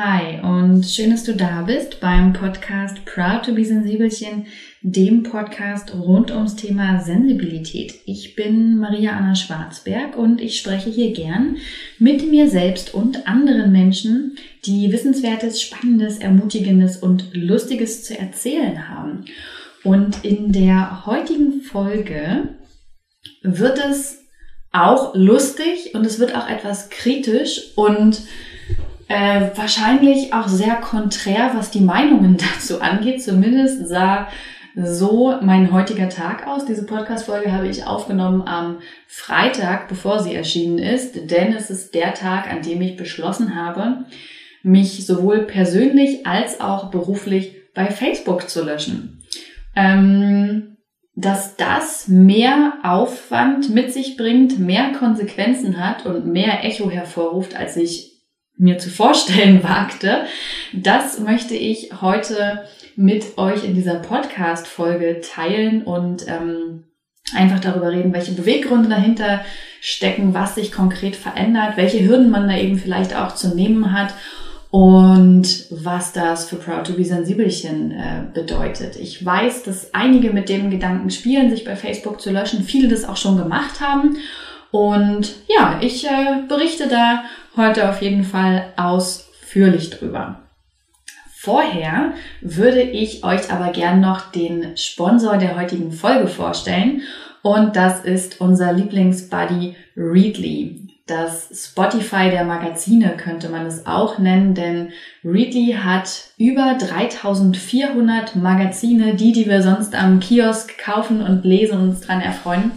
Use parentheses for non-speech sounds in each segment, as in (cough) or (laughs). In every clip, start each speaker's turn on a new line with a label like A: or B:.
A: Hi und schön, dass du da bist beim Podcast Proud to be Sensibelchen, dem Podcast rund ums Thema Sensibilität. Ich bin Maria Anna Schwarzberg und ich spreche hier gern mit mir selbst und anderen Menschen, die Wissenswertes, Spannendes, Ermutigendes und Lustiges zu erzählen haben. Und in der heutigen Folge wird es auch lustig und es wird auch etwas kritisch und äh, wahrscheinlich auch sehr konträr, was die Meinungen (laughs) dazu angeht. Zumindest sah so mein heutiger Tag aus. Diese Podcast-Folge habe ich aufgenommen am Freitag, bevor sie erschienen ist, denn es ist der Tag, an dem ich beschlossen habe, mich sowohl persönlich als auch beruflich bei Facebook zu löschen. Ähm, dass das mehr Aufwand mit sich bringt, mehr Konsequenzen hat und mehr Echo hervorruft, als ich mir zu vorstellen (laughs) wagte. Das möchte ich heute mit euch in dieser Podcast-Folge teilen und ähm, einfach darüber reden, welche Beweggründe dahinter stecken, was sich konkret verändert, welche Hürden man da eben vielleicht auch zu nehmen hat und was das für Proud to be Sensibelchen äh, bedeutet. Ich weiß, dass einige mit dem Gedanken spielen, sich bei Facebook zu löschen, viele das auch schon gemacht haben und ja, ich äh, berichte da heute auf jeden Fall ausführlich drüber. Vorher würde ich euch aber gern noch den Sponsor der heutigen Folge vorstellen und das ist unser Lieblingsbuddy Readly. Das Spotify der Magazine könnte man es auch nennen, denn Readly hat über 3400 Magazine, die, die wir sonst am Kiosk kaufen und lesen und uns dran erfreuen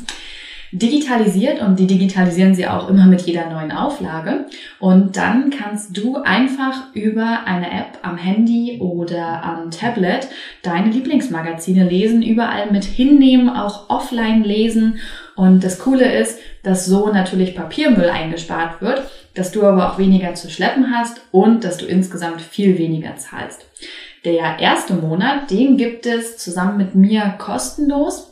A: digitalisiert und die digitalisieren sie auch immer mit jeder neuen Auflage. Und dann kannst du einfach über eine App am Handy oder am Tablet deine Lieblingsmagazine lesen, überall mit hinnehmen, auch offline lesen. Und das Coole ist, dass so natürlich Papiermüll eingespart wird, dass du aber auch weniger zu schleppen hast und dass du insgesamt viel weniger zahlst. Der erste Monat, den gibt es zusammen mit mir kostenlos.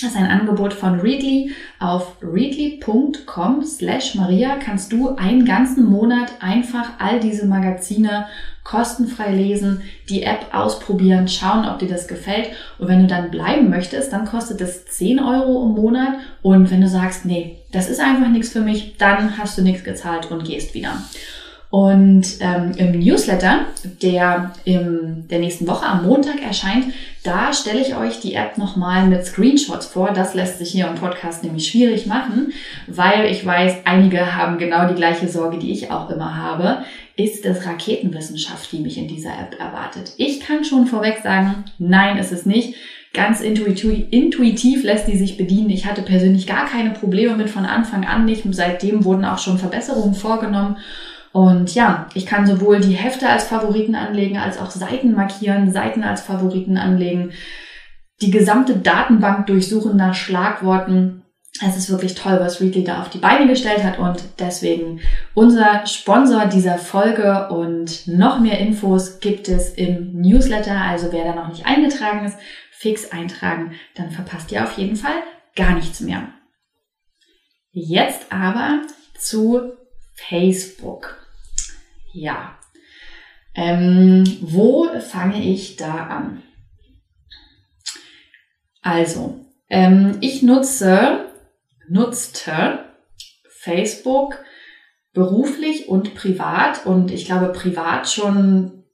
A: Das ist ein Angebot von Readly. Auf readly.com slash Maria kannst du einen ganzen Monat einfach all diese Magazine kostenfrei lesen, die App ausprobieren, schauen, ob dir das gefällt. Und wenn du dann bleiben möchtest, dann kostet es 10 Euro im Monat. Und wenn du sagst, nee, das ist einfach nichts für mich, dann hast du nichts gezahlt und gehst wieder. Und ähm, im Newsletter, der in der nächsten Woche am Montag erscheint, da stelle ich euch die App nochmal mit Screenshots vor. Das lässt sich hier im Podcast nämlich schwierig machen, weil ich weiß, einige haben genau die gleiche Sorge, die ich auch immer habe. Ist es Raketenwissenschaft, die mich in dieser App erwartet? Ich kann schon vorweg sagen, nein, ist es nicht. Ganz intuitiv, intuitiv lässt die sich bedienen. Ich hatte persönlich gar keine Probleme mit von Anfang an nicht. Seitdem wurden auch schon Verbesserungen vorgenommen. Und ja, ich kann sowohl die Hefte als Favoriten anlegen, als auch Seiten markieren, Seiten als Favoriten anlegen, die gesamte Datenbank durchsuchen nach Schlagworten. Es ist wirklich toll, was Readly da auf die Beine gestellt hat und deswegen unser Sponsor dieser Folge und noch mehr Infos gibt es im Newsletter. Also wer da noch nicht eingetragen ist, fix eintragen, dann verpasst ihr auf jeden Fall gar nichts mehr. Jetzt aber zu Facebook. Ja. Ähm, wo fange ich da an? Also, ähm, ich nutze, nutzte Facebook beruflich und privat und ich glaube privat schon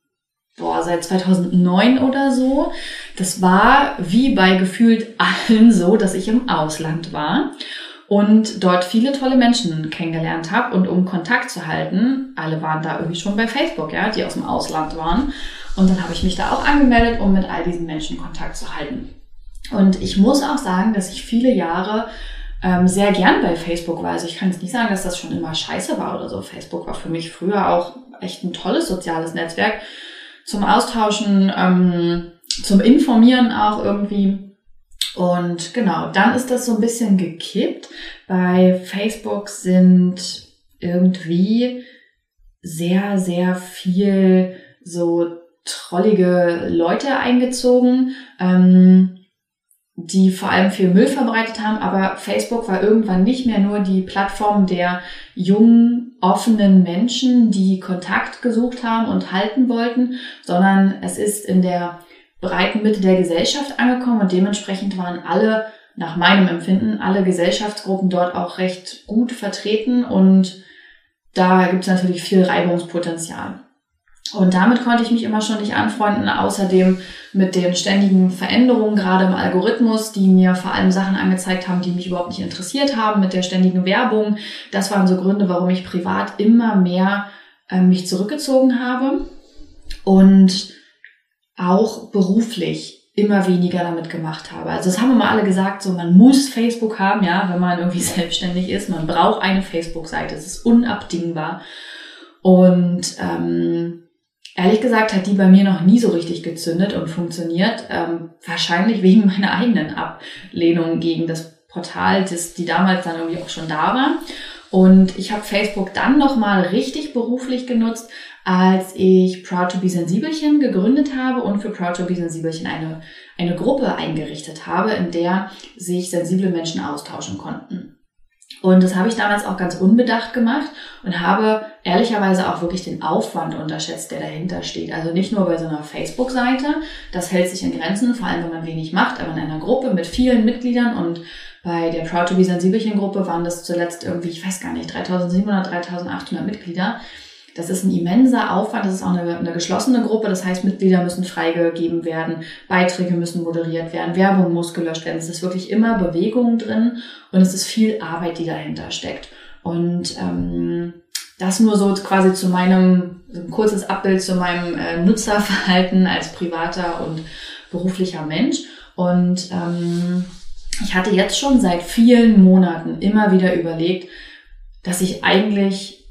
A: boah, seit 2009 oder so. Das war wie bei gefühlt allen so, dass ich im Ausland war und dort viele tolle Menschen kennengelernt habe. Und um Kontakt zu halten, alle waren da irgendwie schon bei Facebook, ja, die aus dem Ausland waren. Und dann habe ich mich da auch angemeldet, um mit all diesen Menschen Kontakt zu halten. Und ich muss auch sagen, dass ich viele Jahre ähm, sehr gern bei Facebook war. Also ich kann jetzt nicht sagen, dass das schon immer scheiße war oder so. Facebook war für mich früher auch echt ein tolles soziales Netzwerk zum Austauschen, ähm, zum Informieren auch irgendwie. Und genau, dann ist das so ein bisschen gekippt. Bei Facebook sind irgendwie sehr, sehr viel so trollige Leute eingezogen, ähm, die vor allem viel Müll verbreitet haben, aber Facebook war irgendwann nicht mehr nur die Plattform der jungen, offenen Menschen, die Kontakt gesucht haben und halten wollten, sondern es ist in der breiten Mitte der Gesellschaft angekommen und dementsprechend waren alle, nach meinem Empfinden, alle Gesellschaftsgruppen dort auch recht gut vertreten und da gibt es natürlich viel Reibungspotenzial. Und damit konnte ich mich immer schon nicht anfreunden. Außerdem mit den ständigen Veränderungen, gerade im Algorithmus, die mir vor allem Sachen angezeigt haben, die mich überhaupt nicht interessiert haben, mit der ständigen Werbung. Das waren so Gründe, warum ich privat immer mehr äh, mich zurückgezogen habe und auch beruflich immer weniger damit gemacht habe. Also das haben immer alle gesagt, so man muss Facebook haben, ja, wenn man irgendwie (laughs) selbstständig ist. Man braucht eine Facebook-Seite. Es ist unabdingbar. Und ähm, Ehrlich gesagt hat die bei mir noch nie so richtig gezündet und funktioniert. Ähm, wahrscheinlich wegen meiner eigenen Ablehnung gegen das Portal, das, die damals dann irgendwie auch schon da war. Und ich habe Facebook dann nochmal richtig beruflich genutzt, als ich Proud to be Sensibelchen gegründet habe und für Proud to be Sensibelchen eine, eine Gruppe eingerichtet habe, in der sich sensible Menschen austauschen konnten. Und das habe ich damals auch ganz unbedacht gemacht und habe ehrlicherweise auch wirklich den Aufwand unterschätzt, der dahinter steht. Also nicht nur bei so einer Facebook-Seite, das hält sich in Grenzen, vor allem wenn man wenig macht, aber in einer Gruppe mit vielen Mitgliedern und bei der Proud to be Sensibelchen Gruppe waren das zuletzt irgendwie, ich weiß gar nicht, 3700, 3800 Mitglieder. Das ist ein immenser Aufwand. Das ist auch eine, eine geschlossene Gruppe. Das heißt, Mitglieder müssen freigegeben werden, Beiträge müssen moderiert werden, Werbung muss gelöscht werden. Es ist wirklich immer Bewegung drin und es ist viel Arbeit, die dahinter steckt. Und ähm, das nur so quasi zu meinem, so ein kurzes Abbild zu meinem äh, Nutzerverhalten als privater und beruflicher Mensch. Und ähm, ich hatte jetzt schon seit vielen Monaten immer wieder überlegt, dass ich eigentlich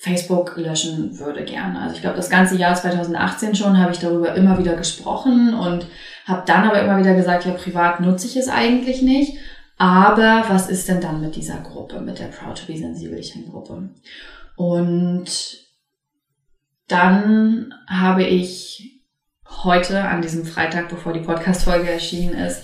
A: Facebook löschen würde gerne. Also ich glaube, das ganze Jahr 2018 schon habe ich darüber immer wieder gesprochen und habe dann aber immer wieder gesagt, ja, privat nutze ich es eigentlich nicht. Aber was ist denn dann mit dieser Gruppe, mit der Proud to be Sensibelchen Gruppe? Und dann habe ich heute, an diesem Freitag, bevor die Podcast-Folge erschienen ist,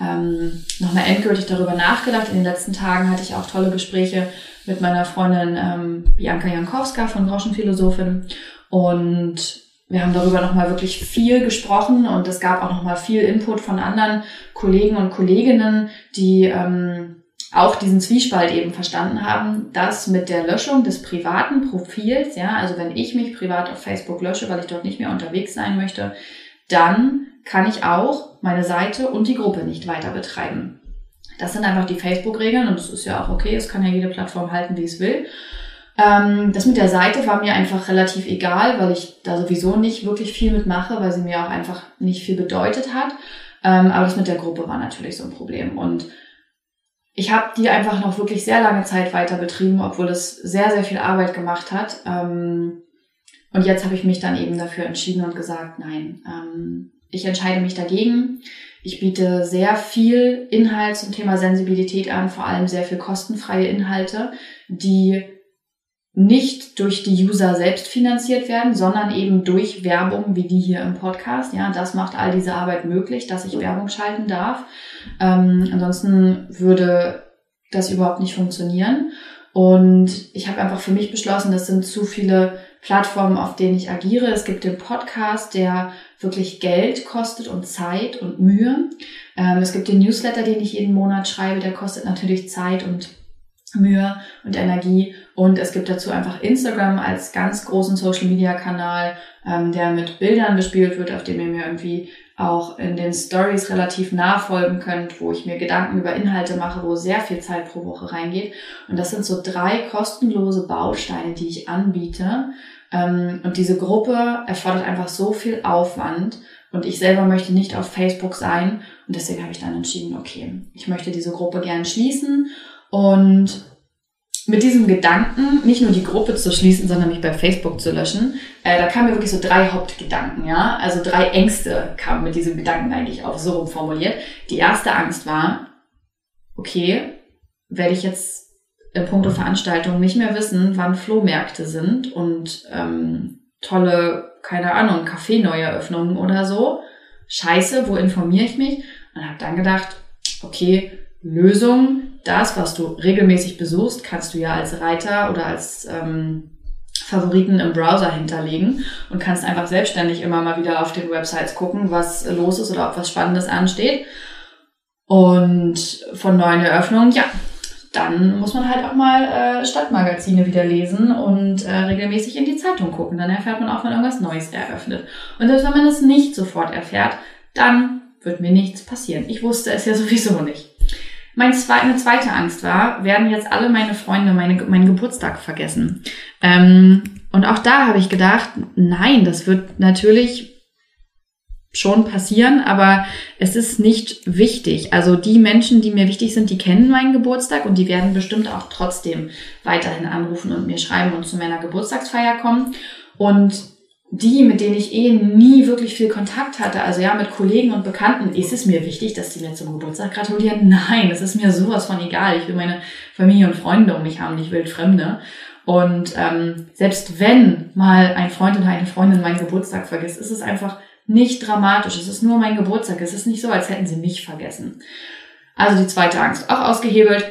A: ähm, nochmal endgültig darüber nachgedacht. In den letzten Tagen hatte ich auch tolle Gespräche mit meiner Freundin ähm, Bianca Jankowska von Groschenphilosophin und wir haben darüber nochmal wirklich viel gesprochen und es gab auch nochmal viel Input von anderen Kollegen und Kolleginnen, die ähm, auch diesen Zwiespalt eben verstanden haben, dass mit der Löschung des privaten Profils, ja, also wenn ich mich privat auf Facebook lösche, weil ich dort nicht mehr unterwegs sein möchte, dann kann ich auch meine Seite und die Gruppe nicht weiter betreiben. Das sind einfach die Facebook-Regeln und das ist ja auch okay, es kann ja jede Plattform halten, wie es will. Ähm, das mit der Seite war mir einfach relativ egal, weil ich da sowieso nicht wirklich viel mitmache, weil sie mir auch einfach nicht viel bedeutet hat. Ähm, aber das mit der Gruppe war natürlich so ein Problem. Und ich habe die einfach noch wirklich sehr lange Zeit weiter betrieben, obwohl es sehr, sehr viel Arbeit gemacht hat. Ähm, und jetzt habe ich mich dann eben dafür entschieden und gesagt, nein, ähm, ich entscheide mich dagegen. Ich biete sehr viel Inhalt zum Thema Sensibilität an, vor allem sehr viel kostenfreie Inhalte, die nicht durch die User selbst finanziert werden, sondern eben durch Werbung wie die hier im Podcast. Ja, das macht all diese Arbeit möglich, dass ich Werbung schalten darf. Ähm, ansonsten würde das überhaupt nicht funktionieren. Und ich habe einfach für mich beschlossen, das sind zu viele Plattformen, auf denen ich agiere. Es gibt den Podcast, der wirklich Geld kostet und Zeit und Mühe. Ähm, es gibt den Newsletter, den ich jeden Monat schreibe, der kostet natürlich Zeit und Mühe und Energie. Und es gibt dazu einfach Instagram als ganz großen Social-Media-Kanal, ähm, der mit Bildern bespielt wird, auf dem ihr mir irgendwie auch in den Stories relativ nachfolgen könnt, wo ich mir Gedanken über Inhalte mache, wo sehr viel Zeit pro Woche reingeht. Und das sind so drei kostenlose Bausteine, die ich anbiete, und diese Gruppe erfordert einfach so viel Aufwand und ich selber möchte nicht auf Facebook sein und deswegen habe ich dann entschieden, okay, ich möchte diese Gruppe gern schließen und mit diesem Gedanken, nicht nur die Gruppe zu schließen, sondern mich bei Facebook zu löschen, äh, da kamen mir wirklich so drei Hauptgedanken, ja. Also drei Ängste kamen mit diesem Gedanken eigentlich auch so formuliert. Die erste Angst war, okay, werde ich jetzt in puncto Veranstaltungen nicht mehr wissen, wann Flohmärkte sind und ähm, tolle, keine Ahnung, Kaffee-Neueröffnungen oder so. Scheiße, wo informiere ich mich? Und habe dann gedacht, okay, Lösung, das, was du regelmäßig besuchst, kannst du ja als Reiter oder als ähm, Favoriten im Browser hinterlegen und kannst einfach selbstständig immer mal wieder auf den Websites gucken, was los ist oder ob was Spannendes ansteht. Und von neuen Eröffnungen, ja, dann muss man halt auch mal äh, Stadtmagazine wieder lesen und äh, regelmäßig in die Zeitung gucken. Dann erfährt man auch, wenn irgendwas Neues eröffnet. Und selbst wenn man es nicht sofort erfährt, dann wird mir nichts passieren. Ich wusste es ja (laughs) sowieso nicht. Mein zwe meine zweite Angst war, werden jetzt alle meine Freunde meine, meinen Geburtstag vergessen. Ähm, und auch da habe ich gedacht, nein, das wird natürlich schon passieren, aber es ist nicht wichtig. Also die Menschen, die mir wichtig sind, die kennen meinen Geburtstag und die werden bestimmt auch trotzdem weiterhin anrufen und mir schreiben und zu meiner Geburtstagsfeier kommen. Und die, mit denen ich eh nie wirklich viel Kontakt hatte, also ja, mit Kollegen und Bekannten, ist es mir wichtig, dass die mir zum Geburtstag gratulieren? Nein, es ist mir sowas von egal. Ich will meine Familie und Freunde um mich haben, nicht wildfremde. Und ähm, selbst wenn mal ein Freund oder eine Freundin meinen Geburtstag vergisst, ist es einfach nicht dramatisch. Es ist nur mein Geburtstag. Es ist nicht so, als hätten sie mich vergessen. Also die zweite Angst auch ausgehebelt.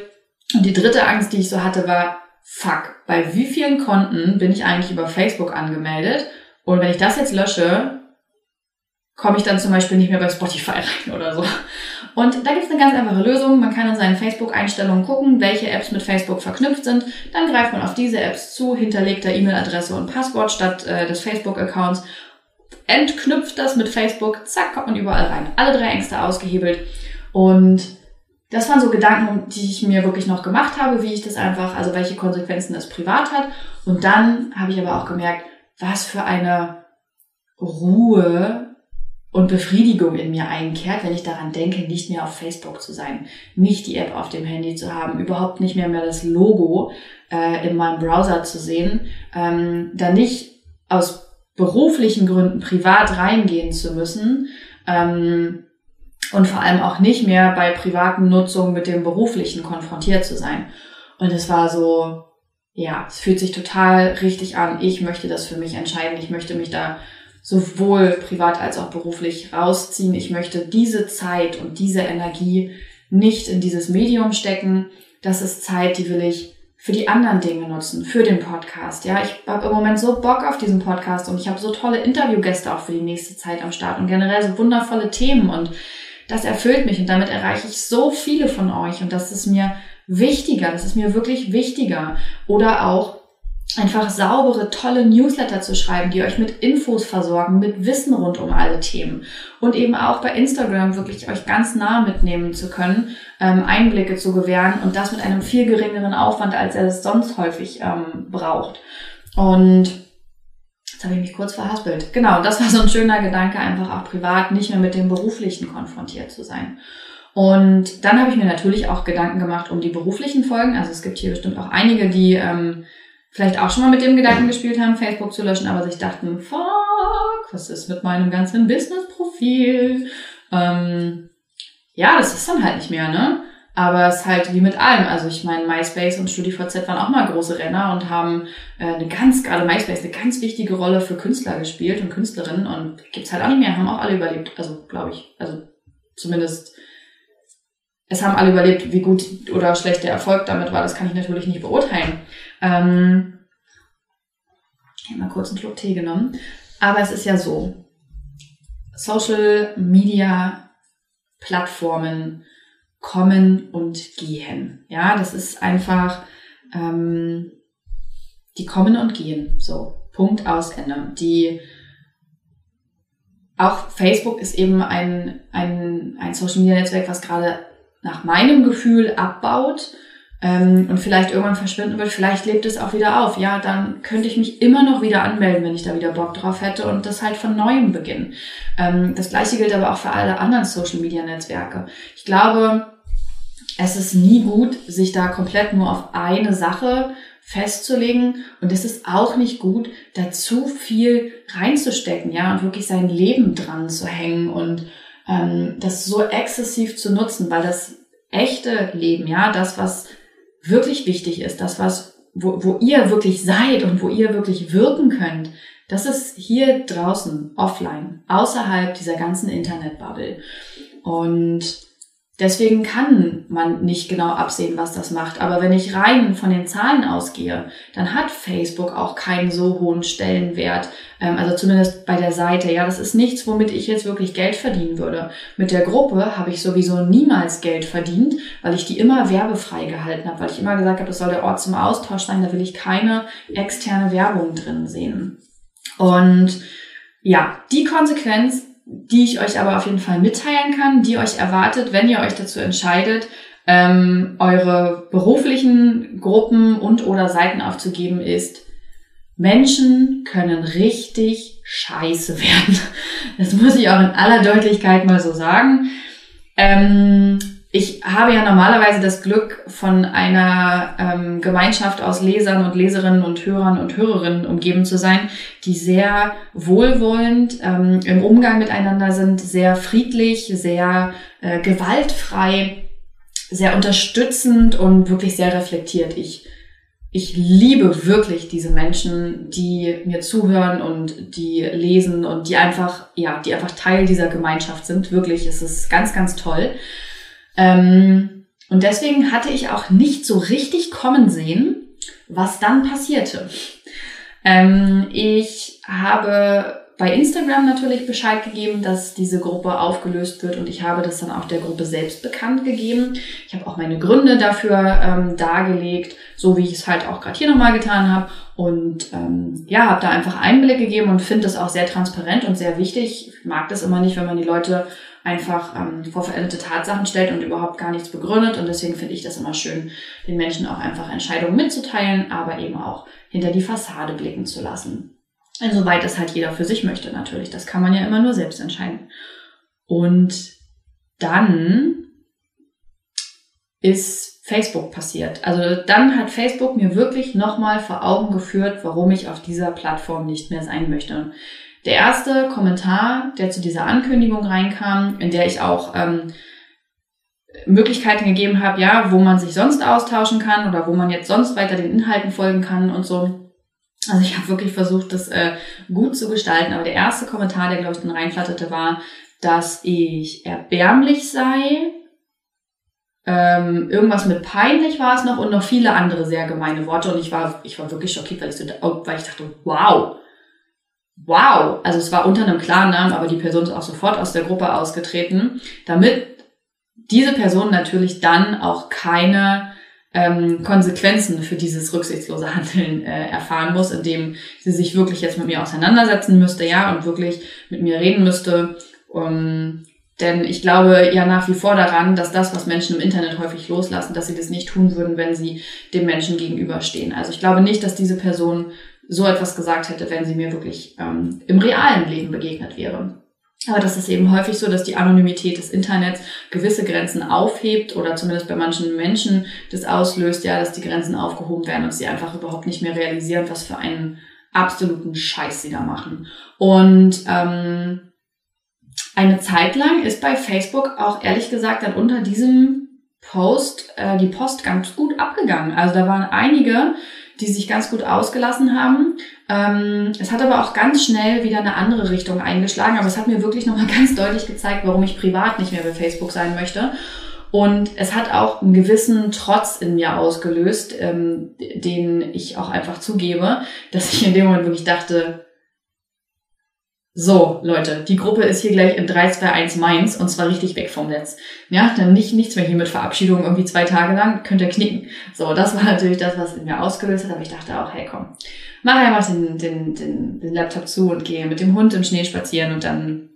A: Und die dritte Angst, die ich so hatte, war, fuck, bei wie vielen Konten bin ich eigentlich über Facebook angemeldet? Und wenn ich das jetzt lösche, komme ich dann zum Beispiel nicht mehr bei Spotify (laughs) rein oder so. Und da gibt es eine ganz einfache Lösung. Man kann in seinen Facebook-Einstellungen gucken, welche Apps mit Facebook verknüpft sind. Dann greift man auf diese Apps zu, hinterlegt da E-Mail-Adresse und Passwort statt äh, des Facebook-Accounts, entknüpft das mit Facebook, zack, kommt man überall rein. Alle drei Ängste ausgehebelt. Und das waren so Gedanken, die ich mir wirklich noch gemacht habe, wie ich das einfach, also welche Konsequenzen das privat hat. Und dann habe ich aber auch gemerkt, was für eine Ruhe und Befriedigung in mir einkehrt, wenn ich daran denke, nicht mehr auf Facebook zu sein, nicht die App auf dem Handy zu haben, überhaupt nicht mehr mehr das Logo äh, in meinem Browser zu sehen, ähm, da nicht aus beruflichen Gründen privat reingehen zu müssen ähm, und vor allem auch nicht mehr bei privaten Nutzungen mit dem beruflichen konfrontiert zu sein. Und es war so, ja, es fühlt sich total richtig an. Ich möchte das für mich entscheiden. Ich möchte mich da sowohl privat als auch beruflich rausziehen. Ich möchte diese Zeit und diese Energie nicht in dieses Medium stecken. Das ist Zeit, die will ich für die anderen Dinge nutzen, für den Podcast. Ja, ich habe im Moment so Bock auf diesen Podcast und ich habe so tolle Interviewgäste auch für die nächste Zeit am Start und generell so wundervolle Themen und das erfüllt mich und damit erreiche ich so viele von euch und das ist mir wichtiger, das ist mir wirklich wichtiger. Oder auch einfach saubere, tolle Newsletter zu schreiben, die euch mit Infos versorgen, mit Wissen rund um alle Themen. Und eben auch bei Instagram wirklich euch ganz nah mitnehmen zu können, ähm, Einblicke zu gewähren und das mit einem viel geringeren Aufwand, als er es sonst häufig ähm, braucht. Und jetzt habe ich mich kurz verhaspelt. Genau, das war so ein schöner Gedanke, einfach auch privat nicht mehr mit dem Beruflichen konfrontiert zu sein. Und dann habe ich mir natürlich auch Gedanken gemacht um die beruflichen Folgen. Also es gibt hier bestimmt auch einige, die ähm, vielleicht auch schon mal mit dem Gedanken gespielt haben, Facebook zu löschen, aber sich dachten, fuck, was ist mit meinem ganzen Business-Profil? Ähm, ja, das ist dann halt nicht mehr, ne? Aber es ist halt wie mit allem. Also ich meine, MySpace und StudiVZ waren auch mal große Renner und haben äh, eine ganz, gerade MySpace, eine ganz wichtige Rolle für Künstler gespielt und Künstlerinnen und gibt's halt auch nicht mehr, haben auch alle überlebt. Also glaube ich. Also zumindest es haben alle überlebt, wie gut oder schlecht der Erfolg damit war, das kann ich natürlich nicht beurteilen. Ähm, ich habe mal kurz einen Schluck Tee genommen. Aber es ist ja so, Social Media Plattformen kommen und gehen. Ja, das ist einfach, ähm, die kommen und gehen. So, Punkt aus Ende. Die auch Facebook ist eben ein, ein, ein Social Media Netzwerk, was gerade nach meinem Gefühl abbaut ähm, und vielleicht irgendwann verschwinden wird, vielleicht lebt es auch wieder auf. Ja, dann könnte ich mich immer noch wieder anmelden, wenn ich da wieder Bock drauf hätte und das halt von neuem beginnen. Ähm, das gleiche gilt aber auch für alle anderen Social-Media-Netzwerke. Ich glaube, es ist nie gut, sich da komplett nur auf eine Sache festzulegen. Und es ist auch nicht gut, da zu viel reinzustecken, ja, und wirklich sein Leben dran zu hängen und ähm, das so exzessiv zu nutzen, weil das echte Leben, ja, das, was wirklich wichtig ist, das, was, wo, wo ihr wirklich seid und wo ihr wirklich wirken könnt, das ist hier draußen, offline, außerhalb dieser ganzen Internetbubble. Und Deswegen kann man nicht genau absehen, was das macht. Aber wenn ich rein von den Zahlen ausgehe, dann hat Facebook auch keinen so hohen Stellenwert. Ähm, also zumindest bei der Seite. Ja, das ist nichts, womit ich jetzt wirklich Geld verdienen würde. Mit der Gruppe habe ich sowieso niemals Geld verdient, weil ich die immer werbefrei gehalten habe, weil ich immer gesagt habe, das soll der Ort zum Austausch sein. Da will ich keine externe Werbung drin sehen. Und ja, die Konsequenz die ich euch aber auf jeden Fall mitteilen kann, die euch erwartet, wenn ihr euch dazu entscheidet, ähm, eure beruflichen Gruppen und oder Seiten aufzugeben, ist, Menschen können richtig scheiße werden. Das muss ich auch in aller Deutlichkeit mal so sagen. Ähm, ich habe ja normalerweise das Glück, von einer ähm, Gemeinschaft aus Lesern und Leserinnen und Hörern und Hörerinnen umgeben zu sein, die sehr wohlwollend ähm, im Umgang miteinander sind, sehr friedlich, sehr äh, gewaltfrei, sehr unterstützend und wirklich sehr reflektiert. Ich, ich liebe wirklich diese Menschen, die mir zuhören und die lesen und die einfach, ja, die einfach Teil dieser Gemeinschaft sind. Wirklich, es ist ganz, ganz toll. Ähm, und deswegen hatte ich auch nicht so richtig kommen sehen, was dann passierte. Ähm, ich habe bei Instagram natürlich Bescheid gegeben, dass diese Gruppe aufgelöst wird und ich habe das dann auch der Gruppe selbst bekannt gegeben. Ich habe auch meine Gründe dafür ähm, dargelegt, so wie ich es halt auch gerade hier nochmal getan habe und ähm, ja, habe da einfach Einblick gegeben und finde das auch sehr transparent und sehr wichtig. Ich mag das immer nicht, wenn man die Leute einfach ähm, vor veränderte Tatsachen stellt und überhaupt gar nichts begründet. Und deswegen finde ich das immer schön, den Menschen auch einfach Entscheidungen mitzuteilen, aber eben auch hinter die Fassade blicken zu lassen. Insoweit es halt jeder für sich möchte natürlich. Das kann man ja immer nur selbst entscheiden. Und dann ist Facebook passiert. Also dann hat Facebook mir wirklich nochmal vor Augen geführt, warum ich auf dieser Plattform nicht mehr sein möchte. Der erste Kommentar, der zu dieser Ankündigung reinkam, in der ich auch ähm, Möglichkeiten gegeben habe, ja, wo man sich sonst austauschen kann oder wo man jetzt sonst weiter den Inhalten folgen kann und so. Also ich habe wirklich versucht, das äh, gut zu gestalten. Aber der erste Kommentar, der glaube ich dann reinflatterte, war, dass ich erbärmlich sei. Ähm, irgendwas mit peinlich war es noch und noch viele andere sehr gemeine Worte. Und ich war, ich war wirklich schockiert, weil ich, so, weil ich dachte, wow, wow, also es war unter einem klaren Namen, aber die Person ist auch sofort aus der Gruppe ausgetreten, damit diese Person natürlich dann auch keine ähm, Konsequenzen für dieses rücksichtslose Handeln äh, erfahren muss, indem sie sich wirklich jetzt mit mir auseinandersetzen müsste, ja, und wirklich mit mir reden müsste. Um, denn ich glaube ja nach wie vor daran, dass das, was Menschen im Internet häufig loslassen, dass sie das nicht tun würden, wenn sie dem Menschen gegenüberstehen. Also ich glaube nicht, dass diese Person so etwas gesagt hätte, wenn sie mir wirklich ähm, im realen Leben begegnet wäre. Aber das ist eben häufig so, dass die Anonymität des Internets gewisse Grenzen aufhebt oder zumindest bei manchen Menschen das auslöst, ja, dass die Grenzen aufgehoben werden und sie einfach überhaupt nicht mehr realisieren, was für einen absoluten Scheiß sie da machen. Und ähm, eine Zeit lang ist bei Facebook auch ehrlich gesagt dann unter diesem Post äh, die Post ganz gut abgegangen. Also da waren einige, die sich ganz gut ausgelassen haben. Ähm, es hat aber auch ganz schnell wieder eine andere Richtung eingeschlagen, aber es hat mir wirklich nochmal (laughs) ganz deutlich gezeigt, warum ich privat nicht mehr bei Facebook sein möchte. Und es hat auch einen gewissen Trotz in mir ausgelöst, ähm, den ich auch einfach zugebe, dass ich in dem Moment wirklich dachte, so, Leute, die Gruppe ist hier gleich in 3, 2, 1 Mainz und zwar richtig weg vom Netz. Ja, dann nicht, nichts mehr hier mit Verabschiedung irgendwie zwei Tage lang, könnt ihr knicken. So, das war (laughs) natürlich das, was in mir ausgelöst hat, aber ich dachte auch, hey komm, mach einfach den, den, den, den Laptop zu und gehe mit dem Hund im Schnee spazieren und dann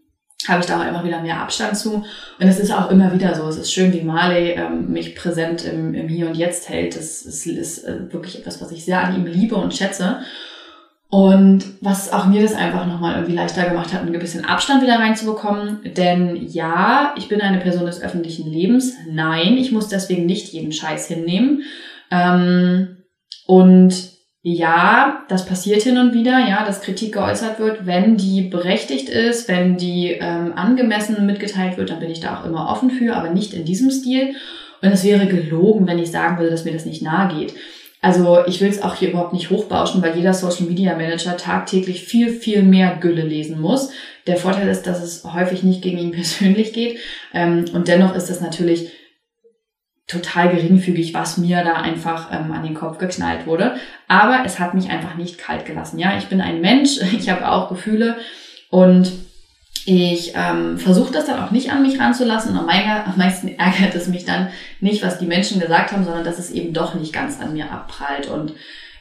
A: habe ich da auch einfach wieder mehr Abstand zu. Und es ist auch immer wieder so. Es ist schön, wie Marley ähm, mich präsent im, im Hier und Jetzt hält. Das, das ist äh, wirklich etwas, was ich sehr an ihm liebe und schätze. Und was auch mir das einfach nochmal irgendwie leichter gemacht hat, ein bisschen Abstand wieder reinzubekommen. Denn ja, ich bin eine Person des öffentlichen Lebens. Nein, ich muss deswegen nicht jeden Scheiß hinnehmen. Ähm, und ja, das passiert hin und wieder, ja, dass Kritik geäußert wird. Wenn die berechtigt ist, wenn die ähm, angemessen mitgeteilt wird, dann bin ich da auch immer offen für, aber nicht in diesem Stil. Und es wäre gelogen, wenn ich sagen würde, dass mir das nicht nahe geht. Also ich will es auch hier überhaupt nicht hochbauschen, weil jeder Social Media Manager tagtäglich viel, viel mehr Gülle lesen muss. Der Vorteil ist, dass es häufig nicht gegen ihn (laughs) persönlich geht. Ähm, und dennoch ist es natürlich total geringfügig, was mir da einfach ähm, an den Kopf geknallt wurde. Aber es hat mich einfach nicht kalt gelassen. Ja, ich bin ein Mensch, (laughs) ich habe auch Gefühle und ich ähm, versuche das dann auch nicht an mich ranzulassen. Und am meisten (laughs) ärgert es mich dann nicht, was die Menschen gesagt haben, sondern dass es eben doch nicht ganz an mir abprallt. Und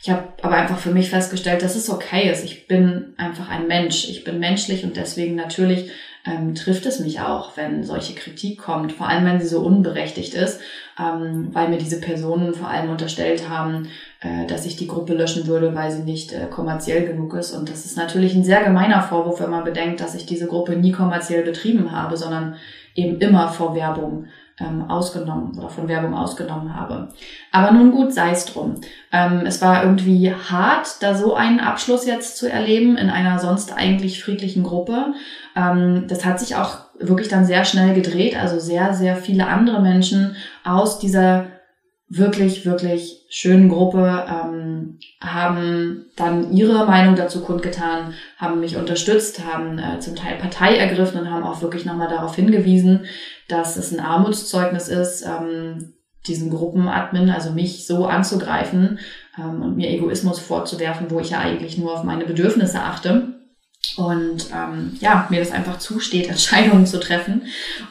A: ich habe aber einfach für mich festgestellt, dass es okay ist. Ich bin einfach ein Mensch. Ich bin menschlich und deswegen natürlich ähm, trifft es mich auch, wenn solche Kritik kommt, vor allem wenn sie so unberechtigt ist, ähm, weil mir diese Personen vor allem unterstellt haben, äh, dass ich die Gruppe löschen würde, weil sie nicht äh, kommerziell genug ist. Und das ist natürlich ein sehr gemeiner Vorwurf, wenn man bedenkt, dass ich diese Gruppe nie kommerziell betrieben habe, sondern eben immer vor Werbung ähm, ausgenommen oder von Werbung ausgenommen habe. Aber nun gut, sei es drum. Ähm, es war irgendwie hart, da so einen Abschluss jetzt zu erleben in einer sonst eigentlich friedlichen Gruppe. Ähm, das hat sich auch wirklich dann sehr schnell gedreht. Also sehr, sehr viele andere Menschen aus dieser wirklich, wirklich schönen Gruppe ähm, haben dann ihre Meinung dazu kundgetan, haben mich unterstützt, haben äh, zum Teil Partei ergriffen und haben auch wirklich nochmal darauf hingewiesen, dass es ein Armutszeugnis ist, ähm, diesen Gruppenadmin, also mich so anzugreifen ähm, und mir Egoismus vorzuwerfen, wo ich ja eigentlich nur auf meine Bedürfnisse achte. Und ähm, ja, mir das einfach zusteht, (laughs) Entscheidungen zu treffen.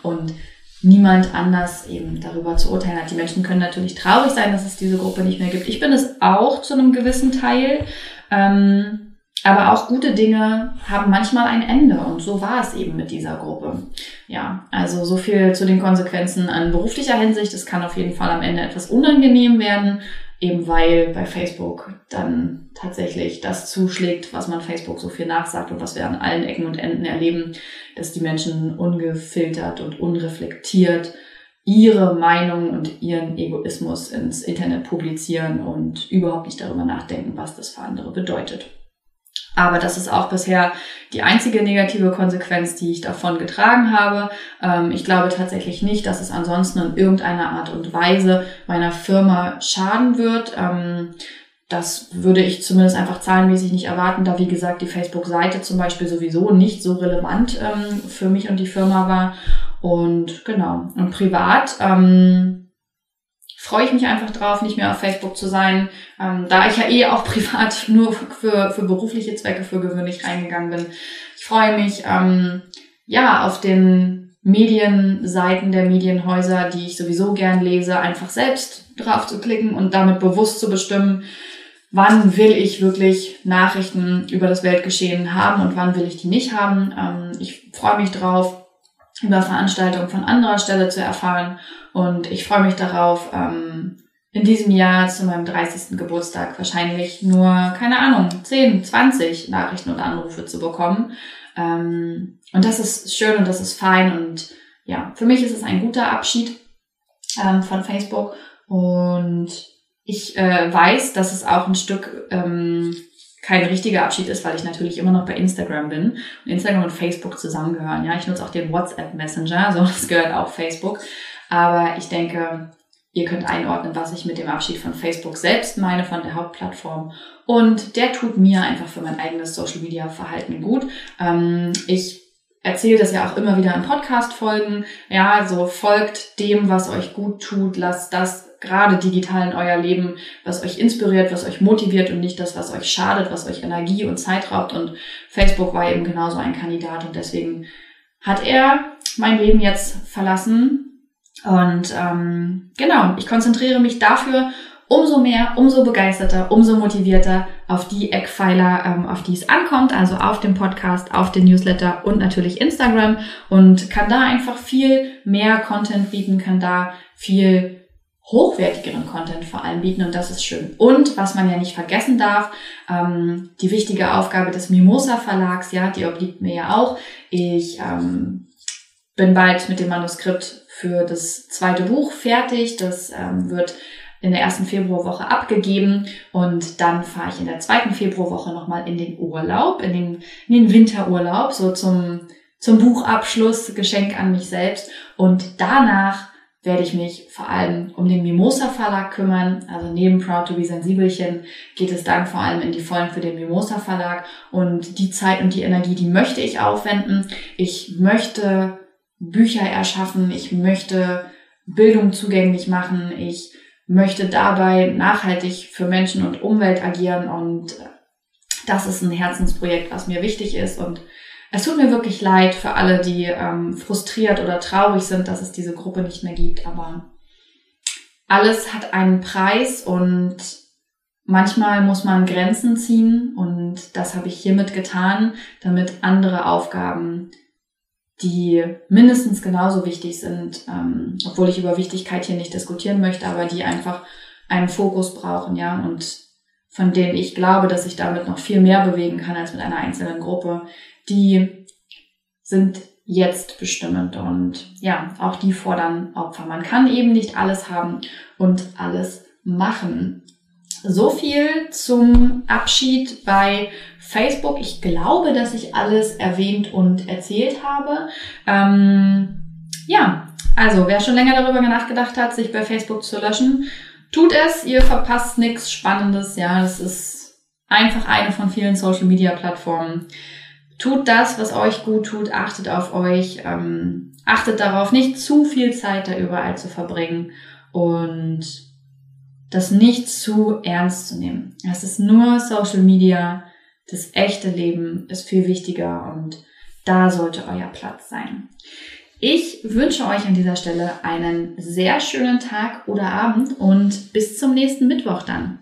A: Und niemand anders eben darüber zu urteilen hat. Die Menschen können natürlich traurig sein, dass es diese Gruppe nicht mehr gibt. Ich bin es auch zu einem gewissen Teil. Ähm, aber auch gute Dinge haben manchmal ein Ende und so war es eben mit dieser Gruppe. Ja, also so viel zu den Konsequenzen an beruflicher Hinsicht. Es kann auf jeden Fall am Ende etwas unangenehm werden, eben weil bei Facebook dann tatsächlich das zuschlägt, was man Facebook so viel nachsagt und was wir an allen Ecken und Enden erleben, dass die Menschen ungefiltert und unreflektiert ihre Meinung und ihren Egoismus ins Internet publizieren und überhaupt nicht darüber nachdenken, was das für andere bedeutet. Aber das ist auch bisher die einzige negative Konsequenz, die ich davon getragen habe. Ähm, ich glaube tatsächlich nicht, dass es ansonsten in irgendeiner Art und Weise meiner Firma schaden wird. Ähm, das würde ich zumindest einfach zahlenmäßig nicht erwarten, da wie gesagt die Facebook-Seite zum Beispiel sowieso nicht so relevant ähm, für mich und die Firma war. Und genau. Und privat freue ich mich einfach drauf, nicht mehr auf Facebook zu sein, ähm, da ich ja eh auch (laughs) privat nur für, für berufliche Zwecke für gewöhnlich reingegangen bin. Ich freue mich ähm, ja auf den Medienseiten der Medienhäuser, die ich sowieso gern lese, einfach selbst drauf zu klicken und damit bewusst zu bestimmen, wann will ich wirklich Nachrichten über das Weltgeschehen haben und wann will ich die nicht haben. Ähm, ich freue mich drauf, über Veranstaltungen von anderer Stelle zu erfahren und ich freue mich darauf, ähm, in diesem Jahr zu meinem 30. Geburtstag wahrscheinlich nur, keine Ahnung, 10, 20 Nachrichten und Anrufe zu bekommen. Ähm, und das ist schön und das ist fein und ja, für mich ist es ein guter Abschied von Facebook und ich äh, weiß, dass es auch ein Stück ähm, kein richtiger Abschied ist, weil ich natürlich immer noch bei Instagram bin und Instagram und Facebook zusammengehören. Ja, ich nutze auch den WhatsApp Messenger, (laughs) so das gehört auch Facebook. Aber ich denke, ihr könnt einordnen, was ich mit dem Abschied von Facebook selbst meine, von der Hauptplattform. Und der tut mir einfach für mein eigenes Social Media Verhalten gut. Ähm, ich erzähle das ja auch immer wieder in Podcast-Folgen. Ja, so folgt dem, was euch gut tut. Lasst das gerade digital in euer Leben, was euch inspiriert, was euch motiviert und nicht das, was euch schadet, was euch Energie und Zeit raubt. Und Facebook war eben genauso ein Kandidat und deswegen hat er mein Leben jetzt verlassen. Und ähm, genau, ich konzentriere mich dafür umso mehr, umso begeisterter, umso motivierter auf die Eckpfeiler, ähm, auf die es ankommt, also auf dem Podcast, auf den Newsletter und natürlich Instagram und kann da einfach viel mehr Content bieten, kann da viel hochwertigeren Content vor allem bieten und das ist schön. Und was man ja nicht vergessen darf, ähm, die wichtige Aufgabe des Mimosa Verlags, ja, die obliegt mir ja auch. Ich ähm, bin bald mit dem Manuskript für das zweite Buch fertig. Das ähm, wird in der ersten Februarwoche abgegeben und dann fahre ich in der zweiten Februarwoche nochmal in den Urlaub, in den, in den Winterurlaub, so zum, zum Buchabschluss, Geschenk an mich selbst und danach werde ich mich vor allem um den Mimosa Verlag kümmern. Also neben Proud to be Sensibelchen geht es dann vor allem in die Vollen für den Mimosa Verlag. Und die Zeit und die Energie, die möchte ich aufwenden. Ich möchte Bücher erschaffen, ich möchte Bildung zugänglich machen, ich möchte dabei nachhaltig für Menschen und Umwelt agieren. Und das ist ein Herzensprojekt, was mir wichtig ist. Und es tut mir wirklich leid für alle, die ähm, frustriert oder traurig sind, dass es diese Gruppe nicht mehr gibt, aber alles hat einen Preis und manchmal muss man Grenzen ziehen und das habe ich hiermit getan, damit andere Aufgaben, die mindestens genauso wichtig sind, ähm, obwohl ich über Wichtigkeit hier nicht diskutieren möchte, aber die einfach einen Fokus brauchen, ja, und von denen ich glaube, dass ich damit noch viel mehr bewegen kann als mit einer einzelnen Gruppe, die sind jetzt bestimmend und ja, auch die fordern Opfer. Man kann eben nicht alles haben und alles machen. So viel zum Abschied bei Facebook. Ich glaube, dass ich alles erwähnt und erzählt habe. Ähm, ja, also wer schon länger darüber nachgedacht hat, sich bei Facebook zu löschen, tut es. Ihr verpasst nichts Spannendes. Ja, das ist einfach eine von vielen Social Media Plattformen tut das, was euch gut tut, achtet auf euch, ähm, achtet darauf, nicht zu viel Zeit da überall zu verbringen und das nicht zu ernst zu nehmen. Es ist nur Social Media, das echte Leben ist viel wichtiger und da sollte euer Platz sein. Ich wünsche euch an dieser Stelle einen sehr schönen Tag oder Abend und bis zum nächsten Mittwoch dann.